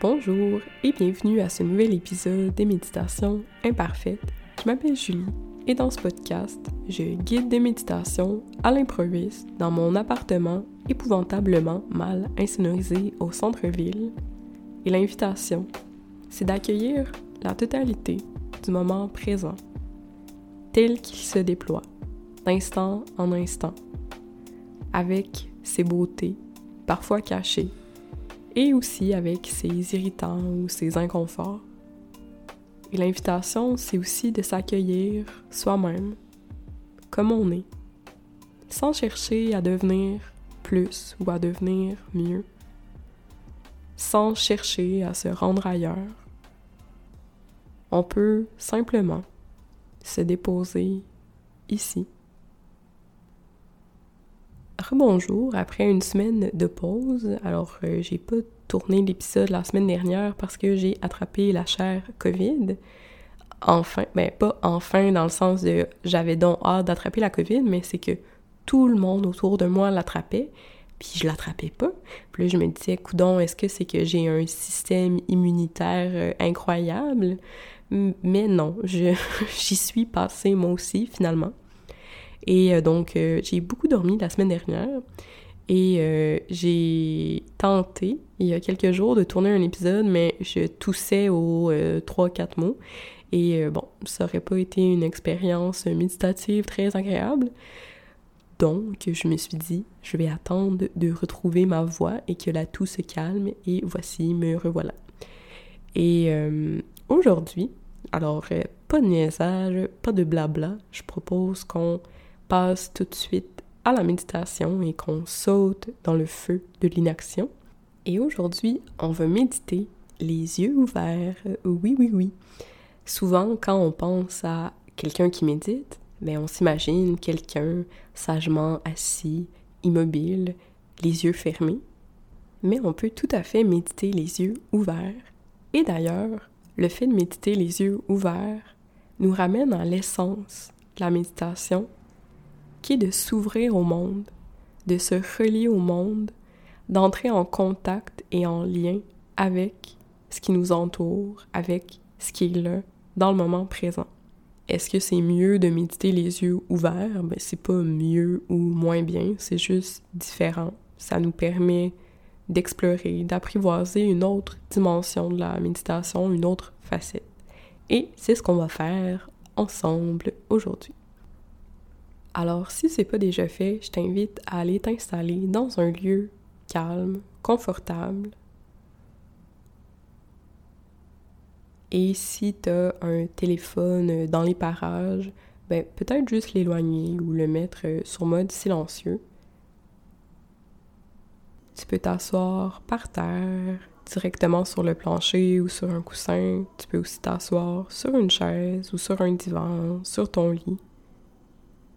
Bonjour et bienvenue à ce nouvel épisode des méditations imparfaites. Je m'appelle Julie et dans ce podcast, je guide des méditations à l'improviste dans mon appartement épouvantablement mal insonorisé au centre-ville. Et l'invitation, c'est d'accueillir la totalité du moment présent, tel qu'il se déploie, d'instant en instant, avec ses beautés, parfois cachées, et aussi avec ses irritants ou ses inconforts. Et l'invitation, c'est aussi de s'accueillir soi-même, comme on est, sans chercher à devenir plus ou à devenir mieux, sans chercher à se rendre ailleurs. On peut simplement se déposer ici. Rebonjour, après une semaine de pause, alors euh, j'ai pas tourné l'épisode la semaine dernière parce que j'ai attrapé la chair COVID. Enfin, ben pas enfin dans le sens de j'avais donc hâte d'attraper la COVID, mais c'est que tout le monde autour de moi l'attrapait, puis je l'attrapais pas. Puis là, je me disais, coudon, est-ce que c'est que j'ai un système immunitaire euh, incroyable? Mais non, j'y suis passée moi aussi finalement. Et euh, donc, euh, j'ai beaucoup dormi la semaine dernière. Et euh, j'ai tenté, il y a quelques jours, de tourner un épisode, mais je toussais aux 3-4 mots. Et bon, ça aurait pas été une expérience méditative très agréable. Donc, je me suis dit, je vais attendre de retrouver ma voix et que la toux se calme. Et voici, me revoilà. Et aujourd'hui, alors, pas de niaisage, pas de blabla, je propose qu'on passe tout de suite à la méditation et qu'on saute dans le feu de l'inaction. Et aujourd'hui, on va méditer les yeux ouverts. Oui, oui, oui. Souvent, quand on pense à quelqu'un qui médite, ben on s'imagine quelqu'un sagement assis, immobile, les yeux fermés. Mais on peut tout à fait méditer les yeux ouverts. Et d'ailleurs, le fait de méditer les yeux ouverts nous ramène à l'essence de la méditation qui est de s'ouvrir au monde, de se relier au monde, d'entrer en contact et en lien avec ce qui nous entoure, avec ce qui est là, dans le moment présent? Est-ce que c'est mieux de méditer les yeux ouverts? Ben, c'est pas mieux ou moins bien, c'est juste différent. Ça nous permet d'explorer, d'apprivoiser une autre dimension de la méditation, une autre facette. Et c'est ce qu'on va faire ensemble aujourd'hui. Alors, si c'est pas déjà fait, je t'invite à aller t'installer dans un lieu calme, confortable. Et si tu as un téléphone dans les parages, ben peut-être juste l'éloigner ou le mettre sur mode silencieux. Tu peux t'asseoir par terre, directement sur le plancher ou sur un coussin. Tu peux aussi t'asseoir sur une chaise ou sur un divan, sur ton lit.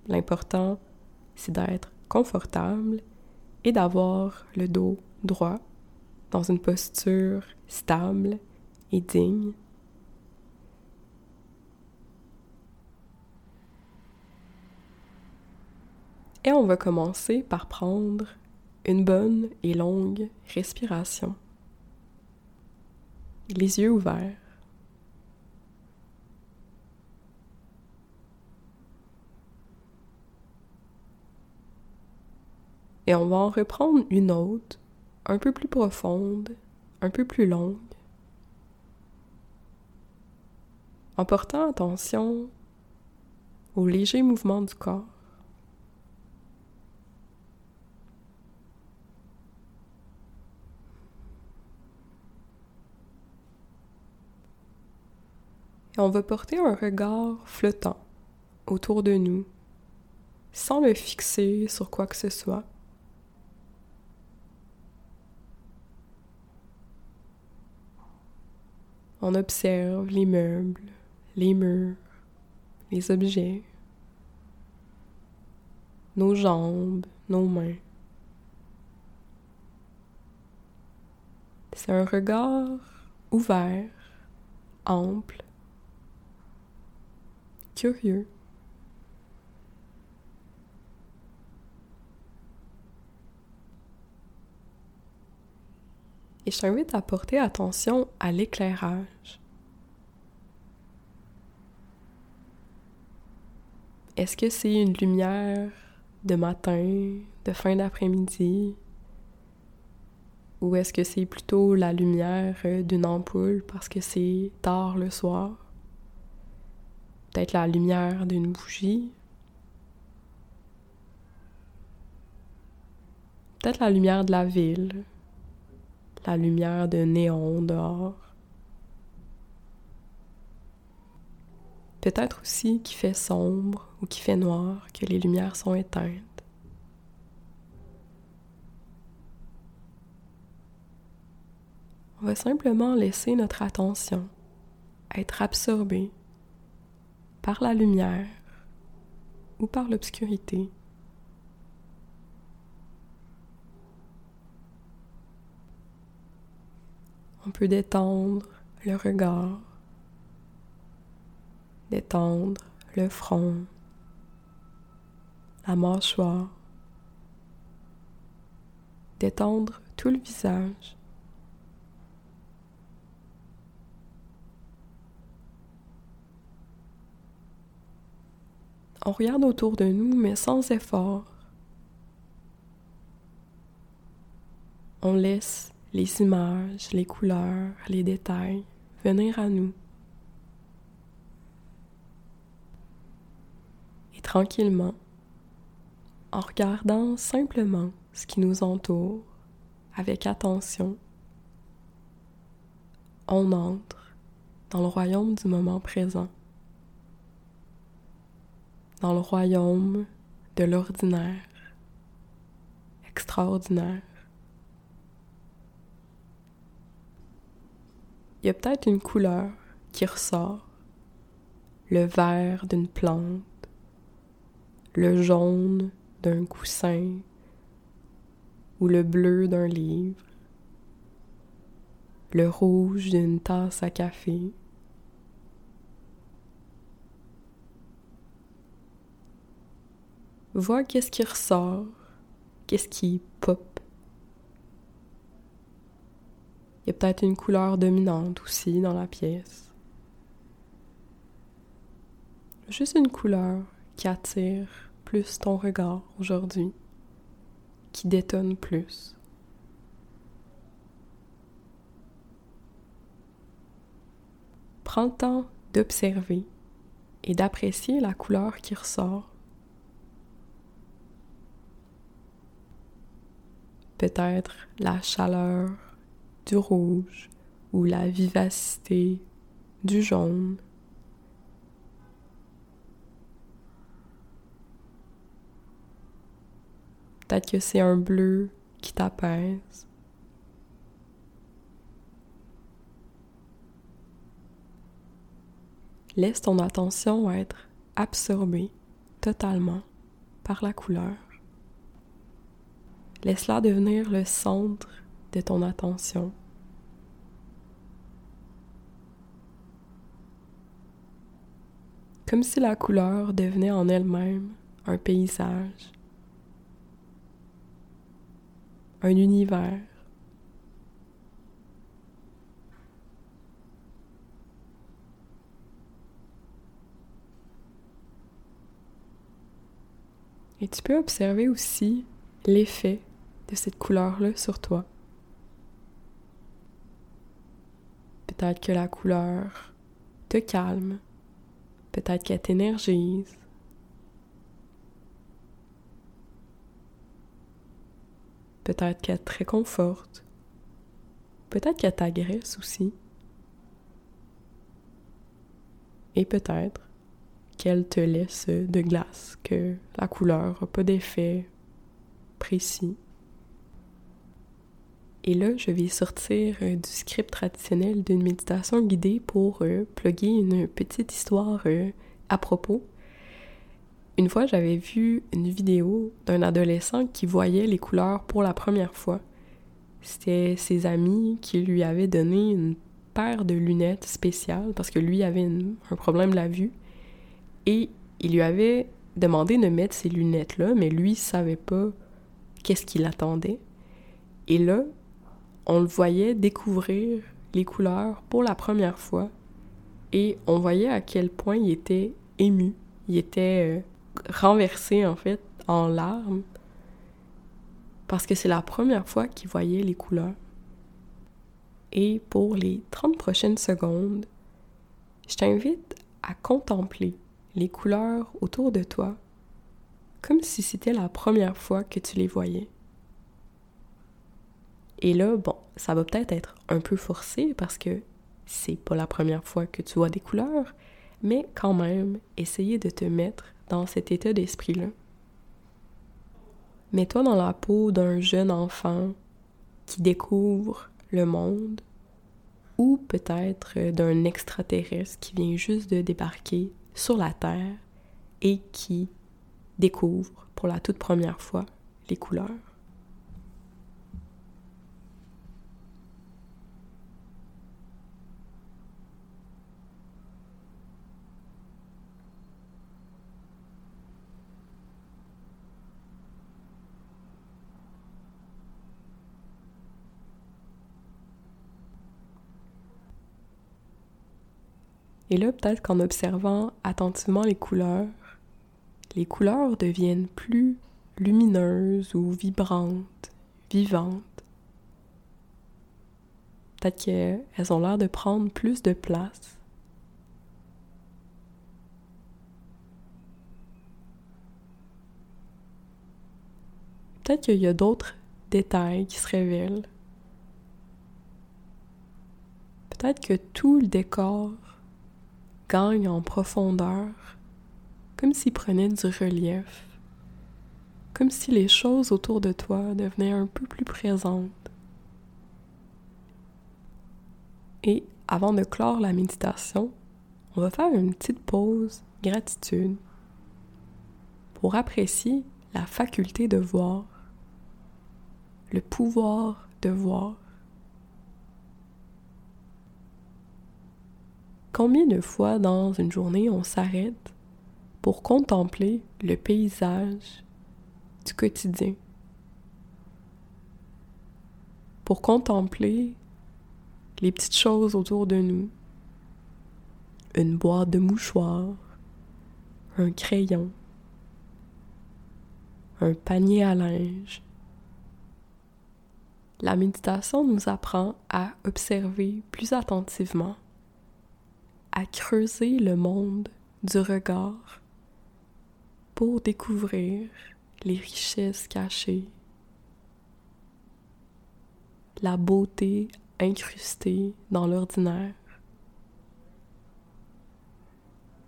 L'important, c'est d'être confortable et d'avoir le dos droit dans une posture stable et digne. Et on va commencer par prendre une bonne et longue respiration. Les yeux ouverts. Et on va en reprendre une autre, un peu plus profonde, un peu plus longue, en portant attention aux légers mouvements du corps. Et on va porter un regard flottant autour de nous, sans le fixer sur quoi que ce soit. On observe les meubles, les murs, les objets, nos jambes, nos mains. C'est un regard ouvert, ample, curieux. Je t'invite à porter attention à l'éclairage. Est-ce que c'est une lumière de matin, de fin d'après-midi? Ou est-ce que c'est plutôt la lumière d'une ampoule parce que c'est tard le soir? Peut-être la lumière d'une bougie? Peut-être la lumière de la ville, la lumière de néon dehors. Peut-être aussi qu'il fait sombre ou qu'il fait noir, que les lumières sont éteintes. On va simplement laisser notre attention être absorbée par la lumière ou par l'obscurité. On peut détendre le regard, détendre le front, la mâchoire, détendre tout le visage. On regarde autour de nous, mais sans effort. On laisse les images, les couleurs, les détails venir à nous. Et tranquillement, en regardant simplement ce qui nous entoure avec attention, on entre dans le royaume du moment présent dans le royaume de l'ordinaire, extraordinaire. Il y a peut-être une couleur qui ressort, le vert d'une plante, le jaune d'un coussin. Ou le bleu d'un livre, le rouge d'une tasse à café, Vois qu'est-ce qui ressort, qu'est-ce qui pop. Peut-être une couleur dominante aussi dans la pièce. Juste une couleur qui attire plus ton regard aujourd'hui, qui détonne plus. Prends le temps d'observer et d'apprécier la couleur qui ressort peut-être la chaleur du rouge ou la vivacité du jaune. Peut-être que c'est un bleu qui t'apaise. Laisse ton attention être absorbée totalement par la couleur. Laisse-la devenir le centre de ton attention. Comme si la couleur devenait en elle-même un paysage, un univers. Et tu peux observer aussi l'effet de cette couleur-là sur toi. Peut-être que la couleur te calme, peut-être qu'elle t'énergise. Peut-être qu'elle te réconforte. Peut-être qu'elle t'agresse aussi. Et peut-être qu'elle te laisse de glace, que la couleur n'a pas d'effet précis. Et là, je vais sortir euh, du script traditionnel d'une méditation guidée pour euh, plugger une petite histoire euh, à propos. Une fois, j'avais vu une vidéo d'un adolescent qui voyait les couleurs pour la première fois. C'était ses amis qui lui avaient donné une paire de lunettes spéciales parce que lui avait un problème de la vue. Et il lui avait demandé de mettre ces lunettes-là, mais lui savait pas qu'est-ce qu'il attendait. Et là, on le voyait découvrir les couleurs pour la première fois et on voyait à quel point il était ému, il était euh, renversé en fait en larmes parce que c'est la première fois qu'il voyait les couleurs. Et pour les 30 prochaines secondes, je t'invite à contempler les couleurs autour de toi comme si c'était la première fois que tu les voyais. Et là, bon, ça va peut-être être un peu forcé parce que c'est pas la première fois que tu vois des couleurs, mais quand même, essayer de te mettre dans cet état d'esprit-là. Mets-toi dans la peau d'un jeune enfant qui découvre le monde ou peut-être d'un extraterrestre qui vient juste de débarquer sur la Terre et qui découvre pour la toute première fois les couleurs. Et là, peut-être qu'en observant attentivement les couleurs, les couleurs deviennent plus lumineuses ou vibrantes, vivantes. Peut-être qu'elles ont l'air de prendre plus de place. Peut-être qu'il y a d'autres détails qui se révèlent. Peut-être que tout le décor gagne en profondeur, comme s'il prenait du relief, comme si les choses autour de toi devenaient un peu plus présentes. Et avant de clore la méditation, on va faire une petite pause gratitude pour apprécier la faculté de voir, le pouvoir de voir. Combien de fois dans une journée on s'arrête pour contempler le paysage du quotidien, pour contempler les petites choses autour de nous, une boîte de mouchoirs, un crayon, un panier à linge. La méditation nous apprend à observer plus attentivement à creuser le monde du regard pour découvrir les richesses cachées, la beauté incrustée dans l'ordinaire.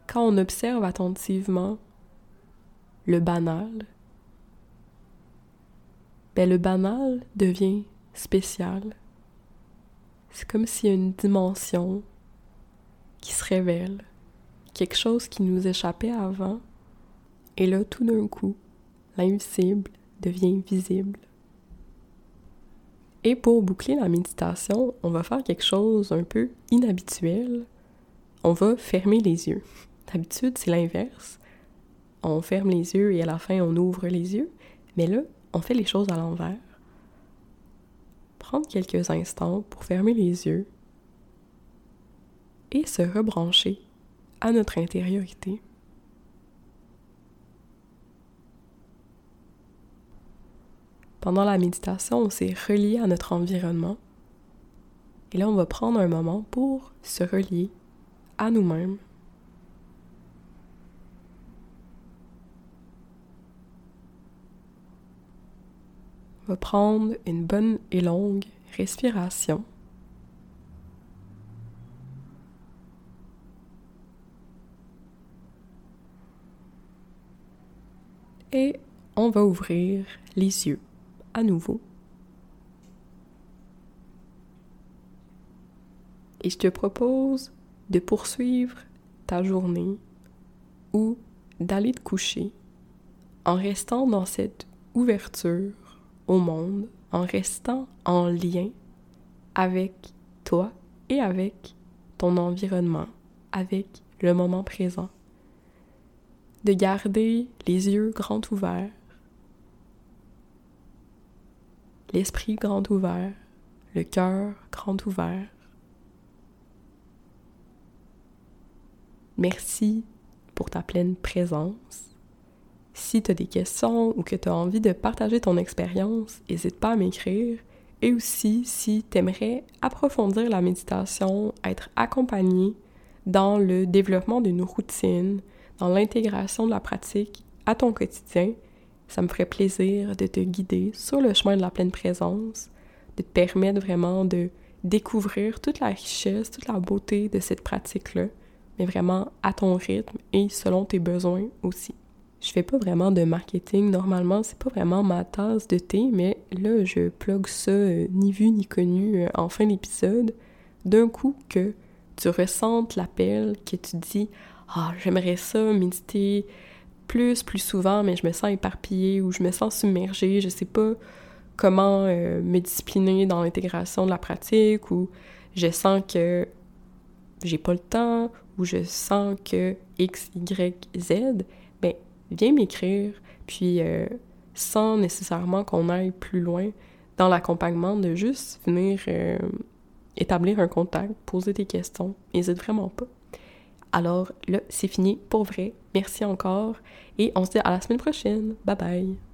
Quand on observe attentivement le banal, ben le banal devient spécial. C'est comme s'il a une dimension qui se révèle, quelque chose qui nous échappait avant, et là tout d'un coup, l'invisible devient visible. Et pour boucler la méditation, on va faire quelque chose un peu inhabituel. On va fermer les yeux. D'habitude, c'est l'inverse. On ferme les yeux et à la fin, on ouvre les yeux. Mais là, on fait les choses à l'envers. Prendre quelques instants pour fermer les yeux et se rebrancher à notre intériorité. Pendant la méditation, on s'est relié à notre environnement. Et là, on va prendre un moment pour se relier à nous-mêmes. On va prendre une bonne et longue respiration. Et on va ouvrir les yeux à nouveau. Et je te propose de poursuivre ta journée ou d'aller te coucher en restant dans cette ouverture au monde, en restant en lien avec toi et avec ton environnement, avec le moment présent de garder les yeux grands ouverts, l'esprit grand ouvert, le cœur grand ouvert. Merci pour ta pleine présence. Si tu as des questions ou que tu as envie de partager ton expérience, n'hésite pas à m'écrire. Et aussi, si tu aimerais approfondir la méditation, être accompagné dans le développement d'une routine, l'intégration de la pratique à ton quotidien, ça me ferait plaisir de te guider sur le chemin de la pleine présence, de te permettre vraiment de découvrir toute la richesse, toute la beauté de cette pratique-là, mais vraiment à ton rythme et selon tes besoins aussi. Je fais pas vraiment de marketing normalement, c'est pas vraiment ma tasse de thé, mais là je plug ça euh, ni vu ni connu euh, en fin d'épisode. D'un coup que tu ressentes l'appel, que tu dis ah j'aimerais ça méditer plus plus souvent, mais je me sens éparpillée ou je me sens submergée, je sais pas comment euh, me discipliner dans l'intégration de la pratique ou je sens que j'ai pas le temps ou je sens que X, Y, Z, ben viens m'écrire, puis euh, sans nécessairement qu'on aille plus loin dans l'accompagnement, de juste venir euh, établir un contact, poser des questions, n'hésite vraiment pas. Alors là, c'est fini pour vrai. Merci encore et on se dit à la semaine prochaine. Bye bye.